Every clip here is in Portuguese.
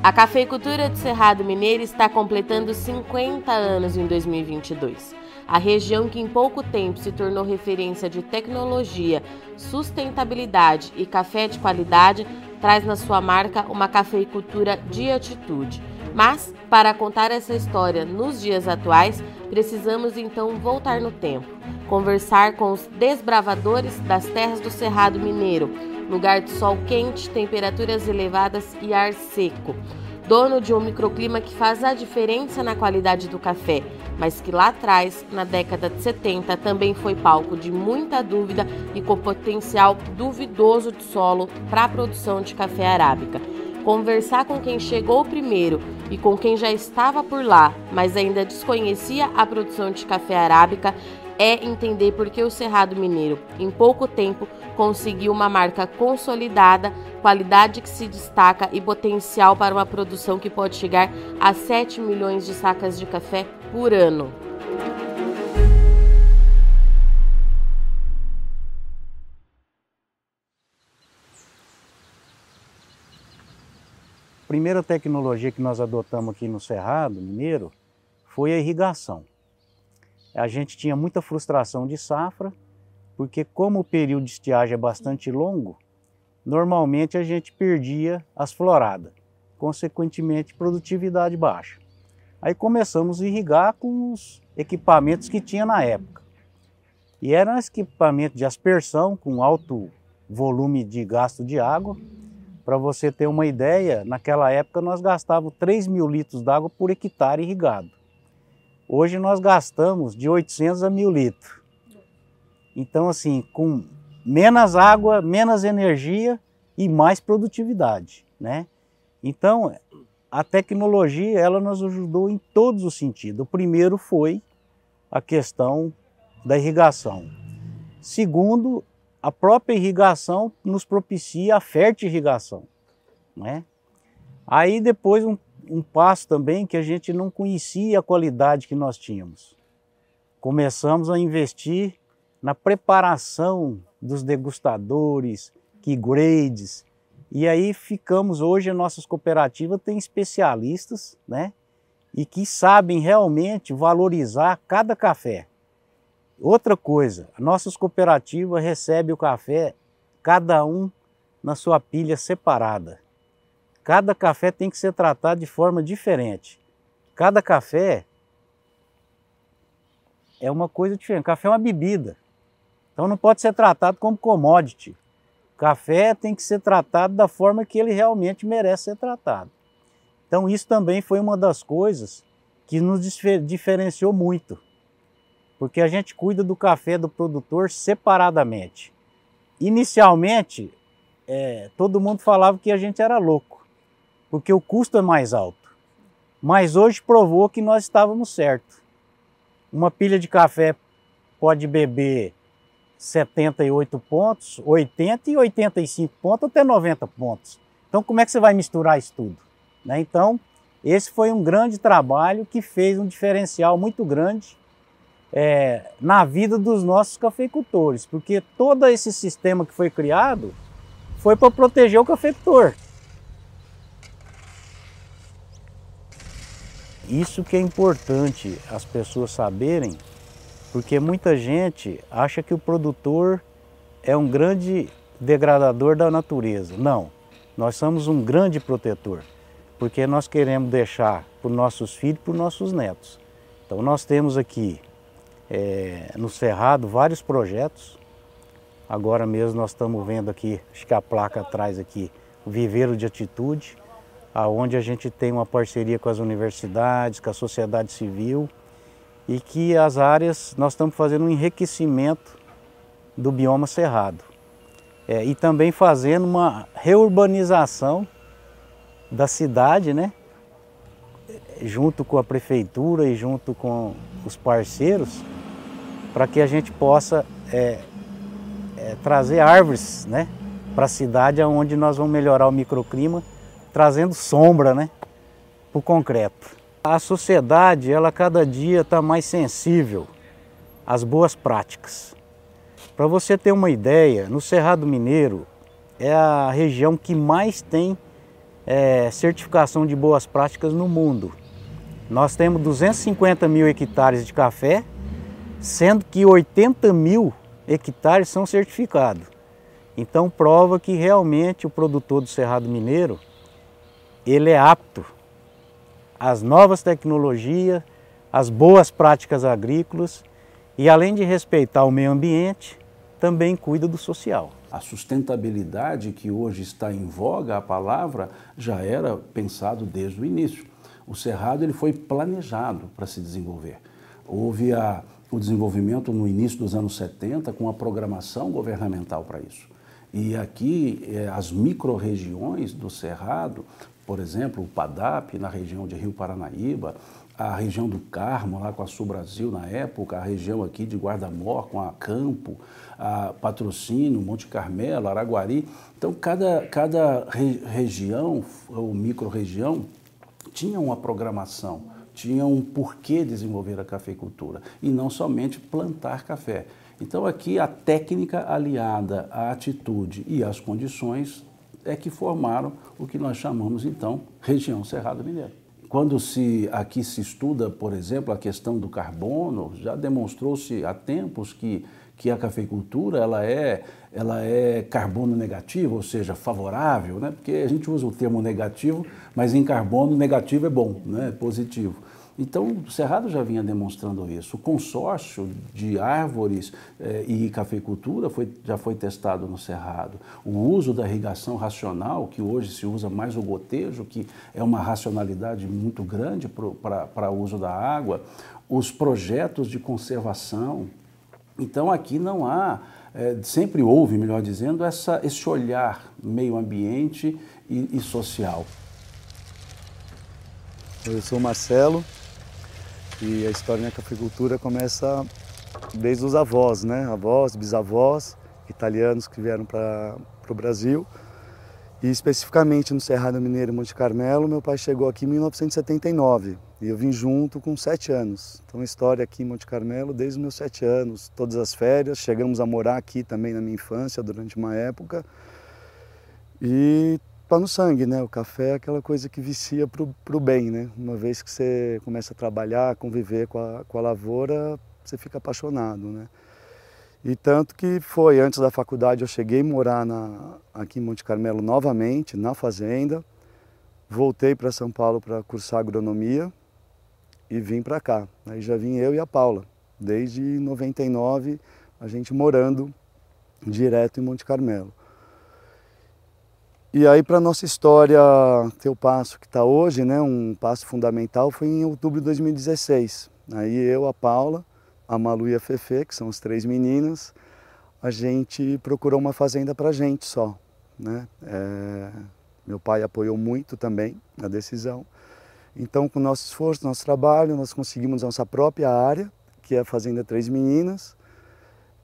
A cafeicultura do Cerrado Mineiro está completando 50 anos em 2022. A região que em pouco tempo se tornou referência de tecnologia, sustentabilidade e café de qualidade traz na sua marca uma cafeicultura de atitude. Mas, para contar essa história nos dias atuais, precisamos então voltar no tempo, conversar com os desbravadores das terras do Cerrado Mineiro, lugar de sol quente, temperaturas elevadas e ar seco. Dono de um microclima que faz a diferença na qualidade do café, mas que lá atrás, na década de 70, também foi palco de muita dúvida e com potencial duvidoso de solo para a produção de café arábica. Conversar com quem chegou primeiro e com quem já estava por lá, mas ainda desconhecia a produção de café arábica, é entender por que o Cerrado Mineiro, em pouco tempo, conseguiu uma marca consolidada, qualidade que se destaca e potencial para uma produção que pode chegar a 7 milhões de sacas de café por ano. A primeira tecnologia que nós adotamos aqui no Cerrado Mineiro foi a irrigação a gente tinha muita frustração de safra, porque como o período de estiagem é bastante longo, normalmente a gente perdia as floradas, consequentemente produtividade baixa. Aí começamos a irrigar com os equipamentos que tinha na época. E eram equipamentos de aspersão com alto volume de gasto de água. Para você ter uma ideia, naquela época nós gastávamos 3 mil litros d'água por hectare irrigado. Hoje nós gastamos de 800 a 1000 litros. Então, assim, com menos água, menos energia e mais produtividade, né? Então, a tecnologia, ela nos ajudou em todos os sentidos. O primeiro foi a questão da irrigação. Segundo, a própria irrigação nos propicia a fértil irrigação, né? Aí depois, um um passo também que a gente não conhecia a qualidade que nós tínhamos. Começamos a investir na preparação dos degustadores, key grades, e aí ficamos hoje, as nossas cooperativas têm especialistas, né? E que sabem realmente valorizar cada café. Outra coisa, nossas cooperativas recebem o café, cada um na sua pilha separada. Cada café tem que ser tratado de forma diferente. Cada café é uma coisa diferente. Café é uma bebida. Então não pode ser tratado como commodity. Café tem que ser tratado da forma que ele realmente merece ser tratado. Então isso também foi uma das coisas que nos diferenciou muito. Porque a gente cuida do café do produtor separadamente. Inicialmente, é, todo mundo falava que a gente era louco porque o custo é mais alto. Mas hoje provou que nós estávamos certos. Uma pilha de café pode beber 78 pontos, 80 e 85 pontos até 90 pontos. Então como é que você vai misturar isso tudo? Né? Então esse foi um grande trabalho que fez um diferencial muito grande é, na vida dos nossos cafeicultores, porque todo esse sistema que foi criado foi para proteger o cafeicultor. Isso que é importante as pessoas saberem, porque muita gente acha que o produtor é um grande degradador da natureza. Não, nós somos um grande protetor, porque nós queremos deixar para os nossos filhos e para os nossos netos. Então nós temos aqui é, no Cerrado vários projetos. Agora mesmo nós estamos vendo aqui, acho que a placa atrás aqui, o Viveiro de Atitude, aonde a gente tem uma parceria com as universidades, com a sociedade civil e que as áreas nós estamos fazendo um enriquecimento do bioma cerrado é, e também fazendo uma reurbanização da cidade, né? junto com a prefeitura e junto com os parceiros, para que a gente possa é, é, trazer árvores né, para a cidade, onde nós vamos melhorar o microclima trazendo sombra né, para o concreto. A sociedade, ela cada dia está mais sensível às boas práticas. Para você ter uma ideia, no Cerrado Mineiro é a região que mais tem é, certificação de boas práticas no mundo. Nós temos 250 mil hectares de café, sendo que 80 mil hectares são certificados. Então prova que realmente o produtor do Cerrado Mineiro ele é apto às novas tecnologias, às boas práticas agrícolas e além de respeitar o meio ambiente, também cuida do social. A sustentabilidade que hoje está em voga, a palavra, já era pensado desde o início. O Cerrado ele foi planejado para se desenvolver. Houve a, o desenvolvimento no início dos anos 70 com a programação governamental para isso. E aqui eh, as micro-regiões do Cerrado, por exemplo, o PADAP na região de Rio Paranaíba, a região do Carmo, lá com a Sul Brasil na época, a região aqui de Guarda-Mor com a Campo, a Patrocínio, Monte Carmelo, Araguari. Então, cada, cada re, região ou micro-região tinha uma programação, tinha um porquê desenvolver a cafeicultura e não somente plantar café. Então, aqui a técnica aliada à atitude e às condições é que formaram o que nós chamamos então região Cerrado Mineiro. Quando se aqui se estuda, por exemplo, a questão do carbono, já demonstrou-se há tempos que, que a cafeicultura ela é, ela é carbono negativo, ou seja, favorável, né? porque a gente usa o termo negativo, mas em carbono negativo é bom, né? positivo. Então, o Cerrado já vinha demonstrando isso. O consórcio de árvores eh, e cafeicultura foi, já foi testado no Cerrado. O uso da irrigação racional, que hoje se usa mais o gotejo, que é uma racionalidade muito grande para o uso da água. Os projetos de conservação. Então, aqui não há, eh, sempre houve, melhor dizendo, essa, esse olhar meio ambiente e, e social. Eu sou Marcelo, e a história na cafeicultura começa desde os avós, né? Avós, bisavós, italianos que vieram para o Brasil. E especificamente no Cerrado Mineiro Monte Carmelo, meu pai chegou aqui em 1979 e eu vim junto com sete anos. Então, história aqui em Monte Carmelo desde os meus sete anos, todas as férias. Chegamos a morar aqui também na minha infância durante uma época. E está no sangue, né? O café é aquela coisa que vicia para o bem, né? Uma vez que você começa a trabalhar, conviver com a, com a lavoura, você fica apaixonado, né? E tanto que foi, antes da faculdade eu cheguei a morar na, aqui em Monte Carmelo novamente, na fazenda, voltei para São Paulo para cursar agronomia e vim para cá. Aí já vim eu e a Paula, desde 99 a gente morando direto em Monte Carmelo. E aí, para nossa história ter o passo que está hoje, né, um passo fundamental, foi em outubro de 2016. Aí eu, a Paula, a Malu e a Fefe, que são as três meninas, a gente procurou uma fazenda para a gente só. Né? É, meu pai apoiou muito também a decisão. Então, com nosso esforço, nosso trabalho, nós conseguimos nossa própria área, que é a Fazenda Três Meninas,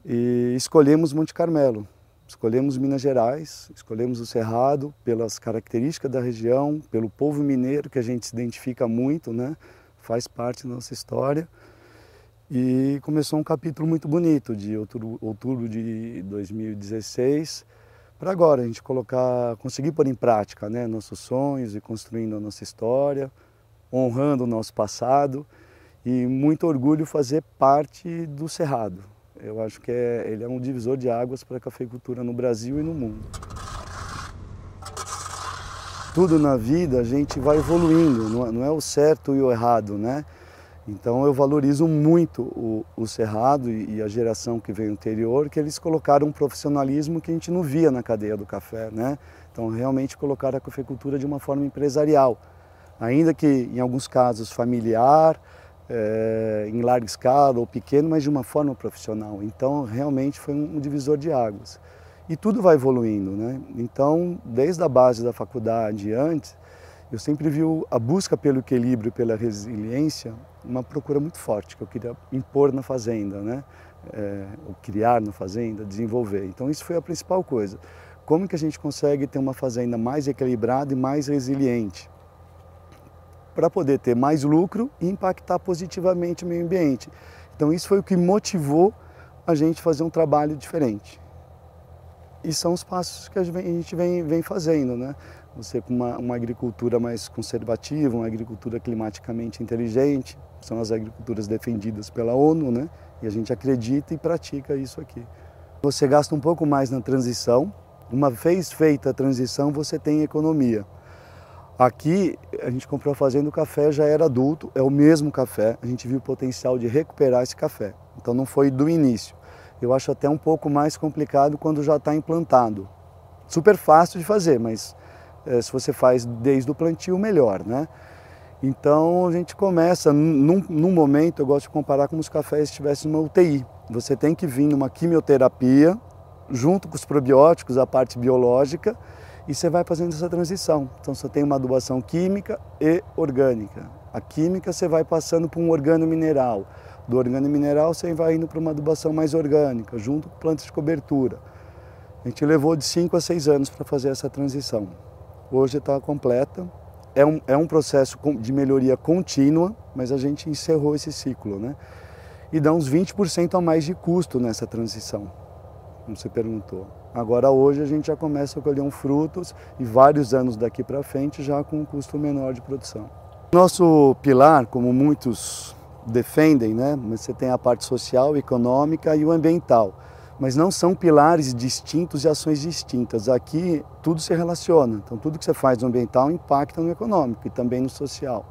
e escolhemos Monte Carmelo. Escolhemos Minas Gerais, escolhemos o Cerrado pelas características da região, pelo povo mineiro que a gente se identifica muito, né? faz parte da nossa história. E começou um capítulo muito bonito de outubro, outubro de 2016 para agora a gente colocar, conseguir pôr em prática né, nossos sonhos e construindo a nossa história, honrando o nosso passado e muito orgulho fazer parte do Cerrado, eu acho que é, ele é um divisor de águas para a cafeicultura no Brasil e no mundo. Tudo na vida a gente vai evoluindo, não é, é o certo e o errado, né? Então eu valorizo muito o, o Cerrado e, e, a geração que veio anterior, que eles colocaram um profissionalismo que a gente não via na cadeia do café, né? Então realmente colocaram a cafeicultura de uma forma empresarial, ainda que em alguns casos familiar, é, em larga escala ou pequeno, mas de uma forma profissional. Então, realmente foi um divisor de águas. E tudo vai evoluindo, né? Então, desde a base da faculdade antes, eu sempre vi a busca pelo equilíbrio pela resiliência uma procura muito forte que eu queria impor na fazenda, né? É, criar na fazenda, desenvolver. Então, isso foi a principal coisa. Como que a gente consegue ter uma fazenda mais equilibrada e mais resiliente? Para poder ter mais lucro e impactar positivamente o meio ambiente. Então isso foi o que motivou a gente fazer um trabalho diferente. E são os passos que a gente vem, vem fazendo, né? você com uma, uma agricultura mais conservativa, uma agricultura climaticamente inteligente, são as agriculturas defendidas pela ONU, né? E a gente acredita e pratica isso aqui. Você gasta um pouco mais na transição. Uma vez feita a transição, você tem economia. Aqui, a gente comprou a fazenda, o café já era adulto, é o mesmo café. A gente viu o potencial de recuperar esse café. Então não foi do início. Eu acho até um pouco mais complicado quando já está implantado. Super fácil de fazer, mas é, se você faz desde o plantio, melhor, né? Então a gente começa, num, num, momento, eu gosto de comparar como se os cafés estivessem numa UTI. Você tem que vir numa quimioterapia, junto com os probióticos, a parte biológica, e você vai fazendo essa transição. Então você tem uma adubação química e orgânica. A química você vai passando para um organo mineral. Do organo mineral você vai indo para uma adubação mais orgânica, junto com plantas de cobertura. A gente levou de 5 a 6 anos para fazer essa transição. Hoje está completa, é um, é um processo de melhoria contínua, mas a gente encerrou esse ciclo, né? E dá uns 20% a mais de custo nessa transição, como você perguntou. Agora hoje a gente já começa a colher um frutos e vários anos daqui para frente já com um custo menor de produção. Nosso pilar, como muitos defendem, né? Você tem a parte social, econômica e o ambiental mas não são pilares distintos e ações distintas. Aqui tudo se relaciona, então tudo que você faz no ambiental impacta no econômico e também no social.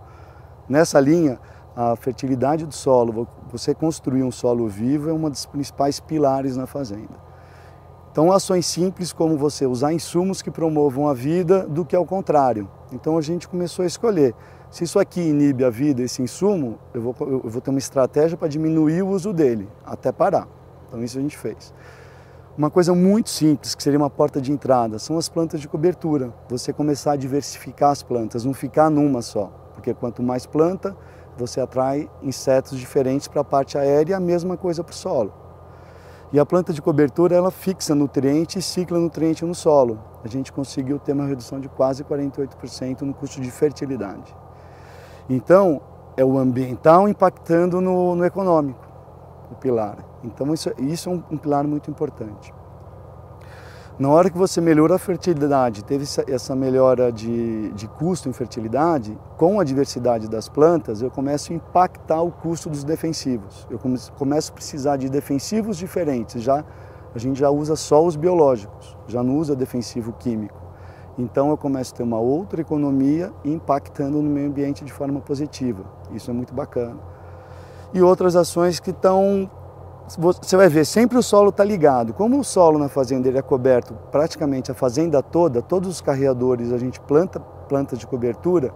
Nessa linha, a fertilidade do solo, você construir um solo vivo é uma dos principais pilares na fazenda. Então, ações simples como você usar insumos que promovam a vida do que ao contrário. Então, a gente começou a escolher. Se isso aqui inibe a vida, esse insumo, eu vou, eu vou ter uma estratégia para diminuir o uso dele, até parar. Então isso a gente fez. Uma coisa muito simples, que seria uma porta de entrada, são as plantas de cobertura. Você começar a diversificar as plantas, não ficar numa só. Porque quanto mais planta, você atrai insetos diferentes para a parte aérea e a mesma coisa para o solo. E a planta de cobertura, ela fixa nutriente e cicla nutriente no solo. A gente conseguiu ter uma redução de quase 48% no custo de fertilidade. Então, é o ambiental impactando no, no econômico, o pilar. Então isso, isso é um, um pilar muito importante. Na hora que você melhora a fertilidade, teve essa melhora de, de custo em fertilidade, com a diversidade das plantas, eu começo a impactar o custo dos defensivos. Eu começo a precisar de defensivos diferentes. Já a gente já usa só os biológicos, já não usa defensivo químico. Então eu começo a ter uma outra economia impactando no meio ambiente de forma positiva. Isso é muito bacana. E outras ações que estão você vai ver, sempre o solo está ligado. Como o solo na fazenda ele é coberto praticamente a fazenda toda, todos os carreadores a gente planta plantas de cobertura,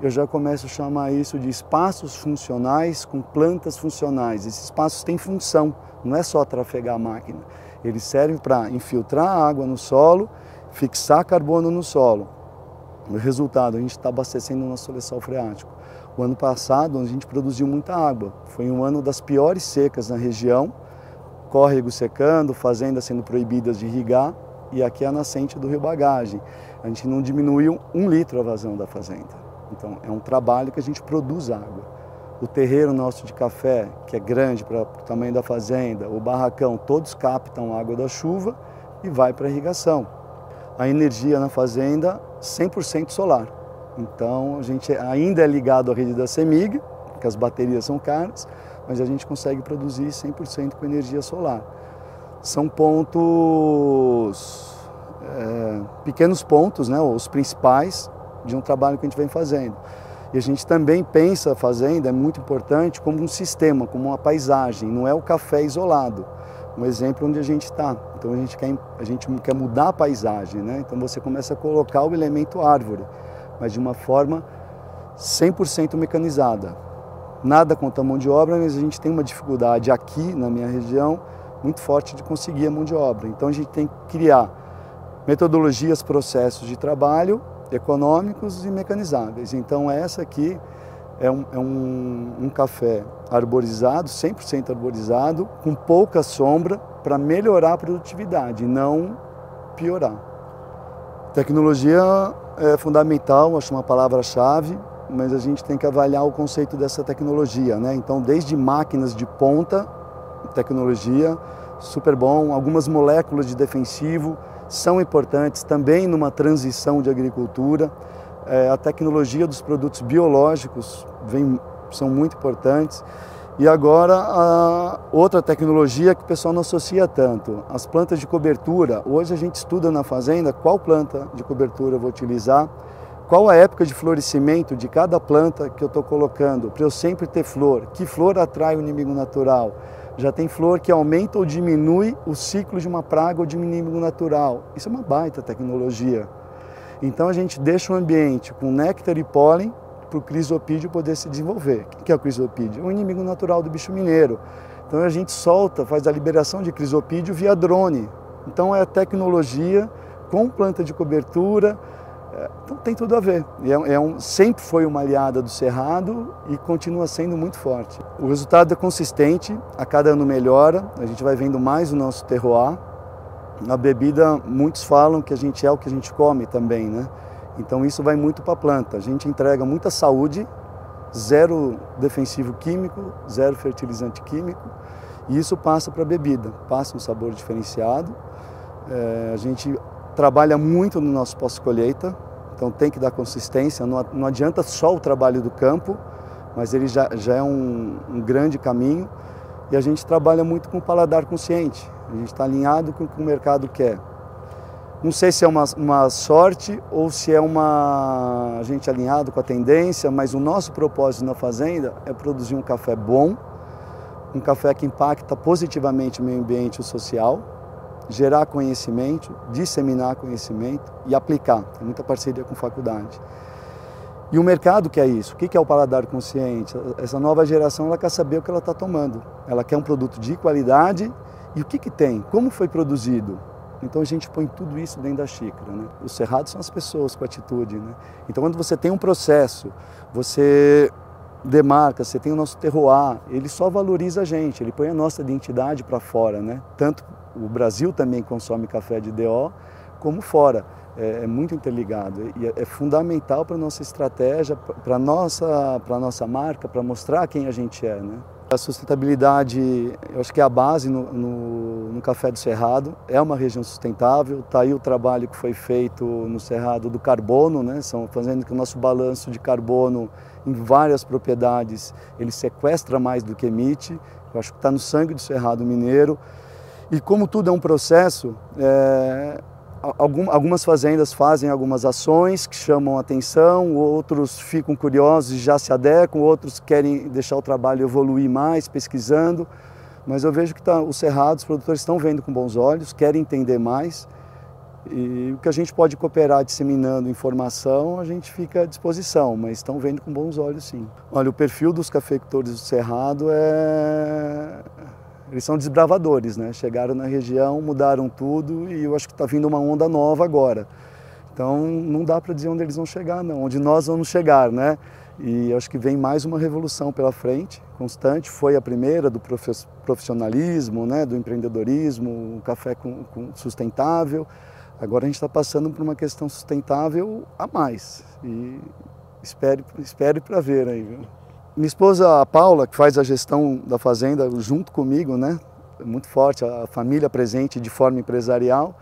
eu já começo a chamar isso de espaços funcionais com plantas funcionais. Esses espaços têm função, não é só trafegar a máquina. Eles servem para infiltrar água no solo, fixar carbono no solo. O resultado, a gente está abastecendo o nosso lençol freático. O ano passado a gente produziu muita água. Foi um ano das piores secas na região, córrego secando, fazendas sendo proibidas de irrigar e aqui é a nascente do Rio Bagagem. A gente não diminuiu um litro a vazão da fazenda. Então é um trabalho que a gente produz água. O terreiro nosso de café, que é grande para o tamanho da fazenda, o barracão, todos captam água da chuva e vai para a irrigação. A energia na fazenda 100% solar. Então a gente ainda é ligado à rede da CEMIG, porque as baterias são caras, mas a gente consegue produzir 100% com energia solar. São pontos, é, pequenos pontos, né, os principais de um trabalho que a gente vem fazendo. E a gente também pensa a fazenda, é muito importante, como um sistema, como uma paisagem, não é o café isolado. Um exemplo onde a gente está. Então a gente, quer, a gente quer mudar a paisagem, né? então você começa a colocar o elemento árvore mas de uma forma 100% mecanizada. Nada contra a mão de obra, mas a gente tem uma dificuldade aqui na minha região muito forte de conseguir a mão de obra. Então a gente tem que criar metodologias, processos de trabalho econômicos e mecanizáveis. Então essa aqui é um, é um, um café arborizado, 100% arborizado, com pouca sombra para melhorar a produtividade, não piorar. Tecnologia é fundamental, acho uma palavra-chave, mas a gente tem que avaliar o conceito dessa tecnologia, né? Então, desde máquinas de ponta, tecnologia super bom, algumas moléculas de defensivo, são importantes também numa transição de agricultura. É, a tecnologia dos produtos biológicos vem, são muito importantes. E agora, a outra tecnologia que o pessoal não associa tanto, as plantas de cobertura. Hoje a gente estuda na fazenda qual planta de cobertura eu vou utilizar, qual a época de florescimento de cada planta que eu estou colocando, para eu sempre ter flor, que flor atrai o inimigo natural. Já tem flor que aumenta ou diminui o ciclo de uma praga ou de um inimigo natural. Isso é uma baita tecnologia. Então a gente deixa o ambiente com néctar e pólen para o crisopídeo poder se desenvolver. O que é o crisopídeo? É um inimigo natural do bicho mineiro. Então a gente solta, faz a liberação de crisopídeo via drone. Então é tecnologia com planta de cobertura, é, então tem tudo a ver. É, é um, sempre foi uma aliada do Cerrado e continua sendo muito forte. O resultado é consistente, a cada ano melhora, a gente vai vendo mais o nosso terroir. Na bebida, muitos falam que a gente é o que a gente come também, né? Então isso vai muito para a planta. A gente entrega muita saúde, zero defensivo químico, zero fertilizante químico, e isso passa para a bebida, passa um sabor diferenciado. É, a gente trabalha muito no nosso pós-colheita, então tem que dar consistência, não, não, adianta só o trabalho do campo, mas ele já, já é um, um grande caminho. E a gente trabalha muito com o paladar consciente, a gente está alinhado com o que o mercado quer. Não sei se é uma, uma sorte ou se é uma a gente alinhado com a tendência, mas o nosso propósito na fazenda é produzir um café bom, um café que impacta positivamente o meio ambiente e o social, gerar conhecimento, disseminar conhecimento e aplicar. Tem muita parceria com faculdade. E o mercado quer isso. O que é o paladar consciente? Essa nova geração ela quer saber o que ela está tomando. Ela quer um produto de qualidade e o que, que tem, como foi produzido, então a gente põe tudo isso dentro da xícara. Né? Os cerrados são as pessoas com atitude. Né? Então quando você tem um processo, você demarca, você tem o nosso terroir, ele só valoriza a gente, ele põe a nossa identidade para fora. Né? Tanto o Brasil também consome café de DO, como fora. É, é muito interligado e é, é fundamental para nossa estratégia, para nossa, nossa marca, para mostrar quem a gente é. Né? A sustentabilidade, eu acho que é a base no, no, no, Café do Cerrado, é uma região sustentável, está aí o trabalho que foi feito no Cerrado do carbono, né? São, fazendo que o nosso balanço de carbono em várias propriedades, ele sequestra mais do que emite, eu acho que está no sangue do Cerrado Mineiro, e como tudo é um processo, é, algumas fazendas fazem algumas ações que chamam atenção, outros ficam curiosos e já se adequam, outros querem deixar o trabalho evoluir mais, pesquisando. Mas eu vejo que tá, o Cerrado, os produtores estão vendo com bons olhos, querem entender mais. E o que a gente pode cooperar disseminando informação, a gente fica à disposição, mas estão vendo com bons olhos sim. Olha, o perfil dos cafeicultores do Cerrado é eles são desbravadores, né? Chegaram na região, mudaram tudo e eu acho que está vindo uma onda nova agora. Então não dá para dizer onde eles vão chegar, não, onde nós vamos chegar, né? E acho que vem mais uma revolução pela frente, constante. Foi a primeira do profissionalismo, né? Do empreendedorismo, o café com, com sustentável. Agora a gente está passando por uma questão sustentável a mais. E espere, espere para ver aí. Viu? Minha esposa, Paula, que faz a gestão da fazenda junto comigo, né? Muito forte, a família presente de forma empresarial.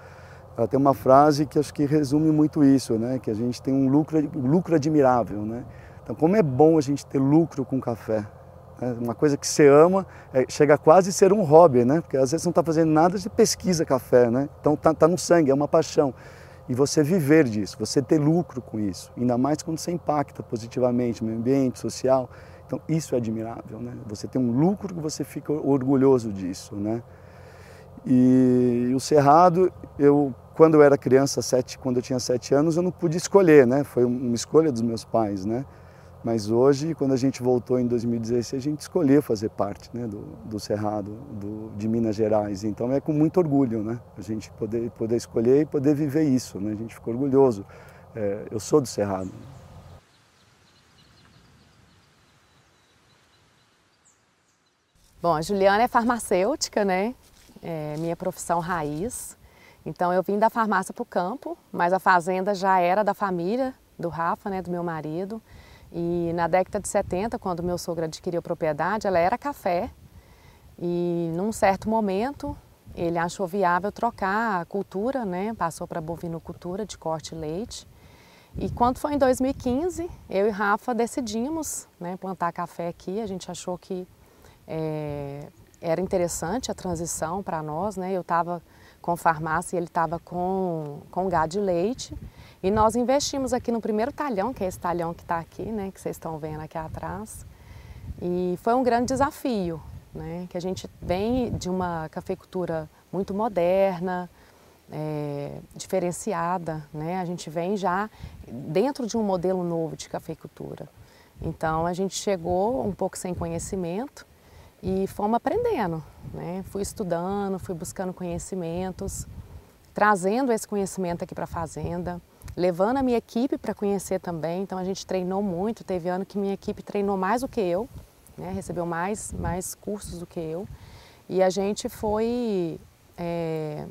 Ela tem uma frase que acho que resume muito isso, né? Que a gente tem um lucro, lucro admirável, né? Então, como é bom a gente ter lucro com café. Né? Uma coisa que você ama, é, chega a quase ser um hobby, né? Porque às vezes não está fazendo nada de pesquisa café, né? Então tá, tá no sangue, é uma paixão e você viver disso, você ter lucro com isso, ainda mais quando você impacta positivamente o meio ambiente, social. Então isso é admirável, né? Você tem um lucro que você fica orgulhoso disso, né? E o Cerrado, eu quando eu era criança, sete, quando eu tinha sete anos, eu não pude escolher, né? Foi uma escolha dos meus pais, né? Mas hoje, quando a gente voltou em 2016, a gente escolheu fazer parte né, do, do Cerrado, do, de Minas Gerais. Então é com muito orgulho, né? A gente poder, poder escolher e poder viver isso, né? A gente ficou orgulhoso. É, eu sou do Cerrado. Bom, a Juliana é farmacêutica, né? É minha profissão raiz. Então eu vim da farmácia para o campo, mas a fazenda já era da família, do Rafa, né, do meu marido. E na década de 70, quando meu sogro adquiriu propriedade, ela era café. E num certo momento, ele achou viável trocar a cultura, né? passou para bovinocultura de corte leite. E quando foi em 2015, eu e Rafa decidimos né, plantar café aqui. A gente achou que é, era interessante a transição para nós. Né? Eu estava com farmácia e ele estava com, com gado de leite. E nós investimos aqui no primeiro talhão, que é esse talhão que está aqui, né, que vocês estão vendo aqui atrás. E foi um grande desafio, né, que a gente vem de uma cafeicultura muito moderna, é, diferenciada, né, a gente vem já dentro de um modelo novo de cafeicultura. Então a gente chegou um pouco sem conhecimento e fomos aprendendo, né, fui estudando, fui buscando conhecimentos, trazendo esse conhecimento aqui para a fazenda levando a minha equipe para conhecer também. Então a gente treinou muito. Teve ano que minha equipe treinou mais do que eu, né? recebeu mais, mais cursos do que eu. E a gente foi é,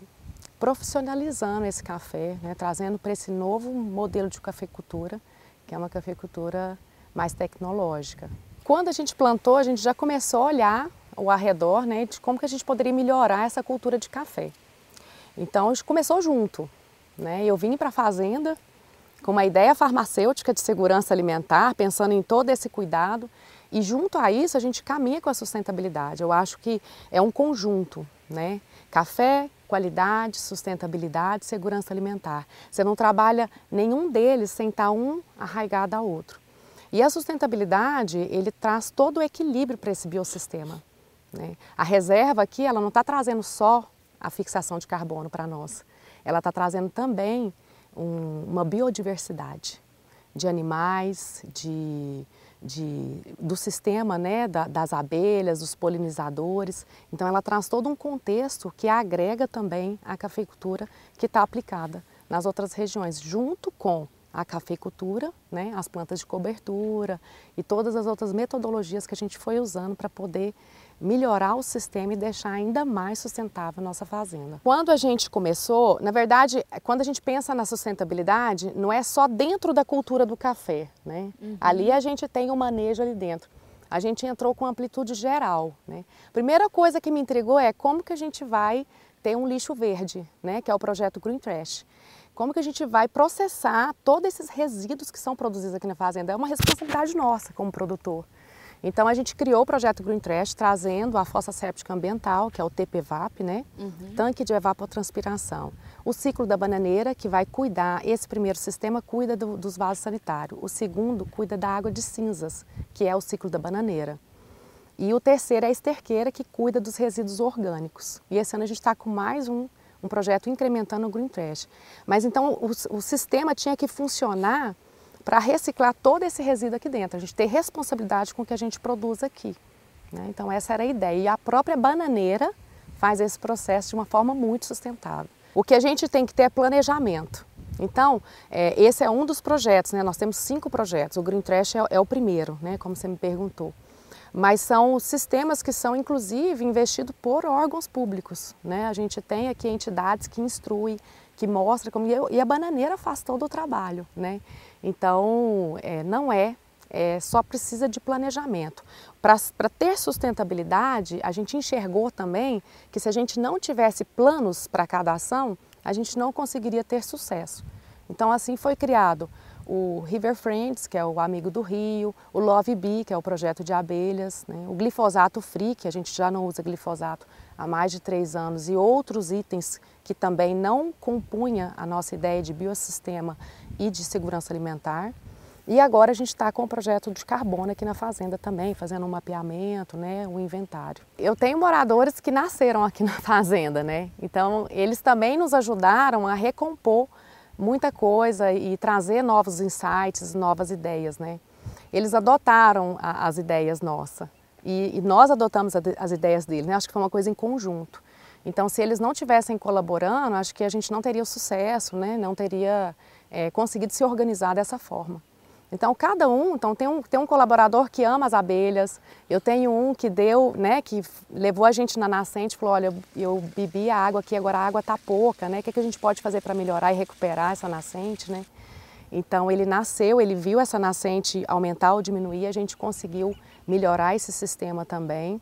profissionalizando esse café, né? trazendo para esse novo modelo de cafeicultura, que é uma cafeicultura mais tecnológica. Quando a gente plantou, a gente já começou a olhar ao arredor né, de como que a gente poderia melhorar essa cultura de café. Então a gente começou junto, né? Eu vim para a fazenda com uma ideia farmacêutica de segurança alimentar, pensando em todo esse cuidado. E junto a isso a gente caminha com a sustentabilidade. Eu acho que é um conjunto, né? Café, qualidade, sustentabilidade, segurança alimentar. Você não trabalha nenhum deles sem estar um arraigado ao outro. E a sustentabilidade, ele traz todo o equilíbrio para esse biossistema. Né? A reserva aqui, ela não está trazendo só a fixação de carbono para nós ela está trazendo também um, uma biodiversidade de animais, de, de, do sistema né, da, das abelhas, dos polinizadores. Então ela traz todo um contexto que agrega também a cafeicultura que está aplicada nas outras regiões, junto com a cafeicultura, né, as plantas de cobertura e todas as outras metodologias que a gente foi usando para poder melhorar o sistema e deixar ainda mais sustentável a nossa fazenda. Quando a gente começou, na verdade, quando a gente pensa na sustentabilidade, não é só dentro da cultura do café, né? Uhum. Ali a gente tem o um manejo ali dentro. A gente entrou com amplitude geral, né? Primeira coisa que me intrigou é como que a gente vai ter um lixo verde, né? Que é o projeto Green Trash. Como que a gente vai processar todos esses resíduos que são produzidos aqui na fazenda? É uma responsabilidade nossa como produtor. Então a gente criou o projeto Green Trash trazendo a fossa séptica ambiental, que é o TPVAP, né? Uhum. Tanque de evapotranspiração. O ciclo da bananeira, que vai cuidar, esse primeiro sistema cuida do, dos vasos sanitários. O segundo cuida da água de cinzas, que é o ciclo da bananeira. E o terceiro é a esterqueira, que cuida dos resíduos orgânicos. E esse ano a gente está com mais um, um projeto incrementando o Green Trash. Mas então o, o sistema tinha que funcionar para reciclar todo esse resíduo aqui dentro. A gente tem responsabilidade com o que a gente produz aqui. Né? Então essa era a ideia. E a própria bananeira faz esse processo de uma forma muito sustentável. O que a gente tem que ter é planejamento. Então, é, esse é um dos projetos, né? nós temos cinco projetos, o Green Trash é, é o primeiro, né? como você me perguntou. Mas são sistemas que são, inclusive, investidos por órgãos públicos. Né? A gente tem aqui entidades que instruem, que mostram como... E a bananeira faz todo o trabalho. Né? Então, é, não é, é, só precisa de planejamento. Para ter sustentabilidade, a gente enxergou também que se a gente não tivesse planos para cada ação, a gente não conseguiria ter sucesso. Então, assim foi criado o River Friends, que é o Amigo do Rio, o Love Bee, que é o projeto de abelhas, né? o glifosato free, que a gente já não usa glifosato há mais de três anos, e outros itens que também não compunha a nossa ideia de biossistema e de segurança alimentar. E agora a gente está com o projeto de carbono aqui na fazenda também, fazendo um mapeamento, né, um inventário. Eu tenho moradores que nasceram aqui na fazenda, né? Então eles também nos ajudaram a recompor muita coisa e trazer novos insights, novas ideias, né? Eles adotaram a, as ideias nossas e, e, nós adotamos a, as ideias deles, né? Acho que foi uma coisa em conjunto. Então, se eles não tivessem colaborando, acho que a gente não teria o sucesso, né? Não teria é, conseguido se organizar dessa forma. Então, cada um, então tem um, tem um colaborador que ama as abelhas, eu tenho um que deu, né, que levou a gente na nascente, falou, olha, eu bebi a água aqui, agora a água está pouca, né, o que, que a gente pode fazer para melhorar e recuperar essa nascente, né? Então, ele nasceu, ele viu essa nascente aumentar ou diminuir, a gente conseguiu melhorar esse sistema também.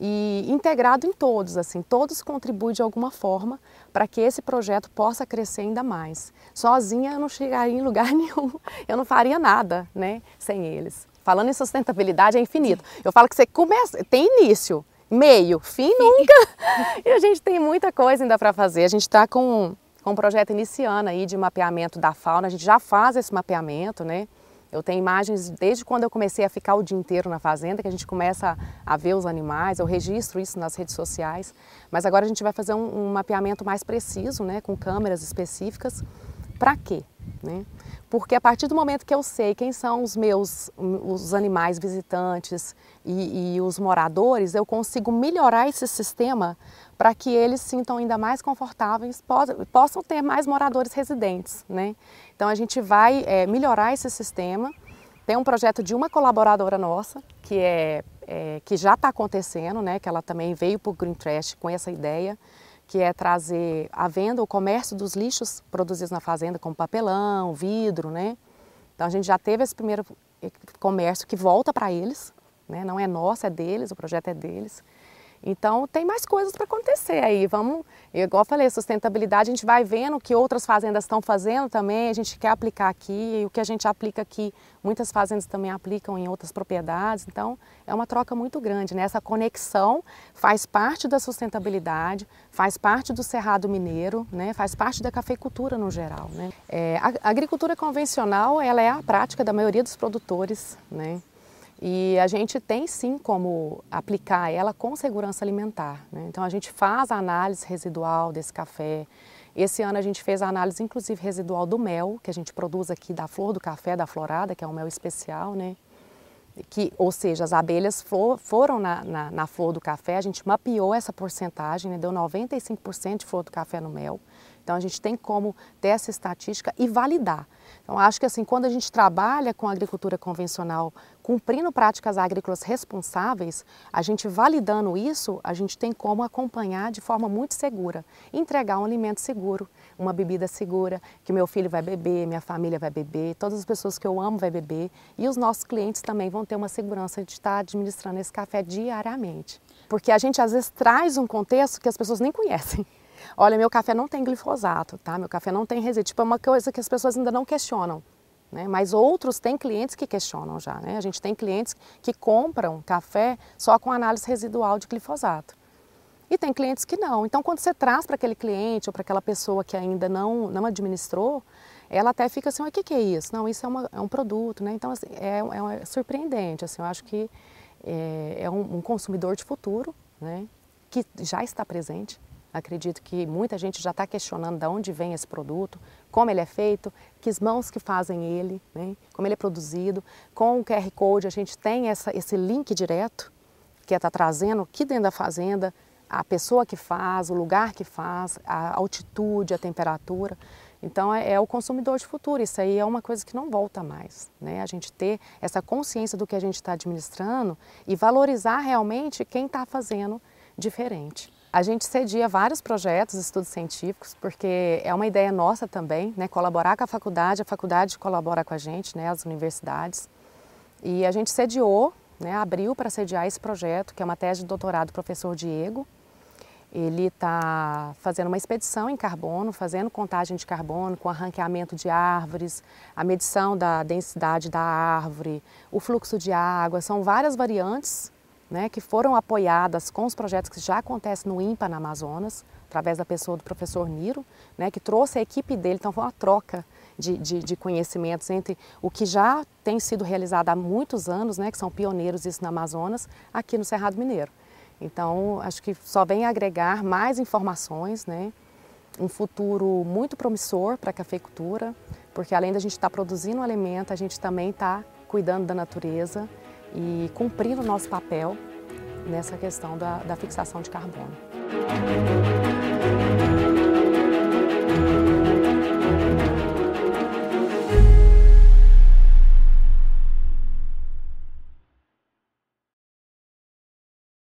E integrado em todos, assim, todos contribuem de alguma forma para que esse projeto possa crescer ainda mais. Sozinha eu não chegaria em lugar nenhum, eu não faria nada, né, sem eles. Falando em sustentabilidade é infinito. Eu falo que você começa, tem início, meio, fim nunca. e a gente tem muita coisa ainda para fazer. A gente está com, com um projeto iniciando aí de mapeamento da fauna. A gente já faz esse mapeamento, né? Eu tenho imagens desde quando eu comecei a ficar o dia inteiro na fazenda, que a gente começa a, ver os animais, eu registro isso nas redes sociais. Mas agora a gente vai fazer um, um mapeamento mais preciso, né, com câmeras específicas. Para quê? Né? Porque a partir do momento que eu sei quem são os meus os animais visitantes e, e os moradores, eu consigo melhorar esse sistema para que eles sintam ainda mais confortáveis, possam ter mais moradores residentes. Né? Então a gente vai é, melhorar esse sistema. Tem um projeto de uma colaboradora nossa, que, é, é que já está acontecendo, né? que ela também veio para o Green Trash com essa ideia, que é trazer a venda, o comércio dos lixos produzidos na fazenda, como papelão, vidro. Né? Então a gente já teve esse primeiro comércio que volta para eles, né? não é nosso, é deles, o projeto é deles. Então tem mais coisas para acontecer aí. Vamos, igual eu falei, sustentabilidade a gente vai vendo o que outras fazendas estão fazendo também, a gente quer aplicar aqui, e o que a gente aplica aqui, muitas fazendas também aplicam em outras propriedades. Então é uma troca muito grande, né? Essa conexão faz parte da sustentabilidade, faz parte do cerrado mineiro, né? Faz parte da cafeicultura no geral, né? É, a agricultura convencional, ela é a prática da maioria dos produtores, né? E a gente tem sim como aplicar ela com segurança alimentar. Né? Então a gente faz a análise residual desse café. Esse ano a gente fez a análise inclusive residual do mel, que a gente produz aqui da flor do café, da florada, que é um mel especial, né? Que, ou seja, as abelhas for, foram na, na, na, flor do café, a gente mapeou essa porcentagem, né? deu 95% de flor do café no mel. Então a gente tem como ter essa estatística e validar. Então acho que assim, quando a gente trabalha com agricultura convencional, cumprindo práticas agrícolas responsáveis, a gente validando isso, a gente tem como acompanhar de forma muito segura, entregar um alimento seguro, uma bebida segura, que meu filho vai beber, minha família vai beber, todas as pessoas que eu amo vai beber e os nossos clientes também vão ter uma segurança de estar administrando esse café diariamente. Porque a gente às vezes traz um contexto que as pessoas nem conhecem. Olha, meu café não tem glifosato, tá? Meu café não tem resíduo. Tipo, é uma coisa que as pessoas ainda não questionam. Né? Mas outros têm clientes que questionam já. Né? A gente tem clientes que compram café só com análise residual de glifosato. E tem clientes que não. Então, quando você traz para aquele cliente ou para aquela pessoa que ainda não, não administrou, ela até fica assim, o que, que é isso? Não, isso é, uma, é um produto, né? Então, assim, é, é, é, surpreendente, assim, eu acho que é, é um, um, consumidor de futuro, né? Que já está presente, Acredito que muita gente já está questionando de onde vem esse produto, como ele é feito, que mãos que fazem ele, né? como ele é produzido. Com o QR Code a gente tem essa, esse link direto que está trazendo aqui dentro da fazenda a pessoa que faz, o lugar que faz, a altitude, a temperatura. Então é, é, o consumidor de futuro, isso aí é uma coisa que não volta mais. Né? A gente ter essa consciência do que a gente está administrando e valorizar realmente quem está fazendo diferente. A gente cedia vários projetos, estudos científicos, porque é uma ideia nossa também, né, colaborar com a faculdade, a faculdade colabora com a gente, né, as universidades. E a gente sediou, né, abriu para sediar esse projeto, que é uma tese de doutorado do professor Diego. Ele está fazendo uma expedição em carbono, fazendo contagem de carbono, com arranqueamento de árvores, a medição da densidade da árvore, o fluxo de água, são várias variantes né, que foram apoiadas com os projetos que já acontecem no INPA na Amazonas, através da pessoa do professor Niro, né, que trouxe a equipe dele, então foi uma troca de, de, de, conhecimentos entre o que já tem sido realizado há muitos anos, né, que são pioneiros isso na Amazonas, aqui no Cerrado Mineiro. Então, acho que só vem agregar mais informações, né, um futuro muito promissor para a cafeicultura, porque além da gente estar tá produzindo alimento, a gente também está cuidando da natureza, e cumprindo o nosso papel nessa questão da, da fixação de carbono.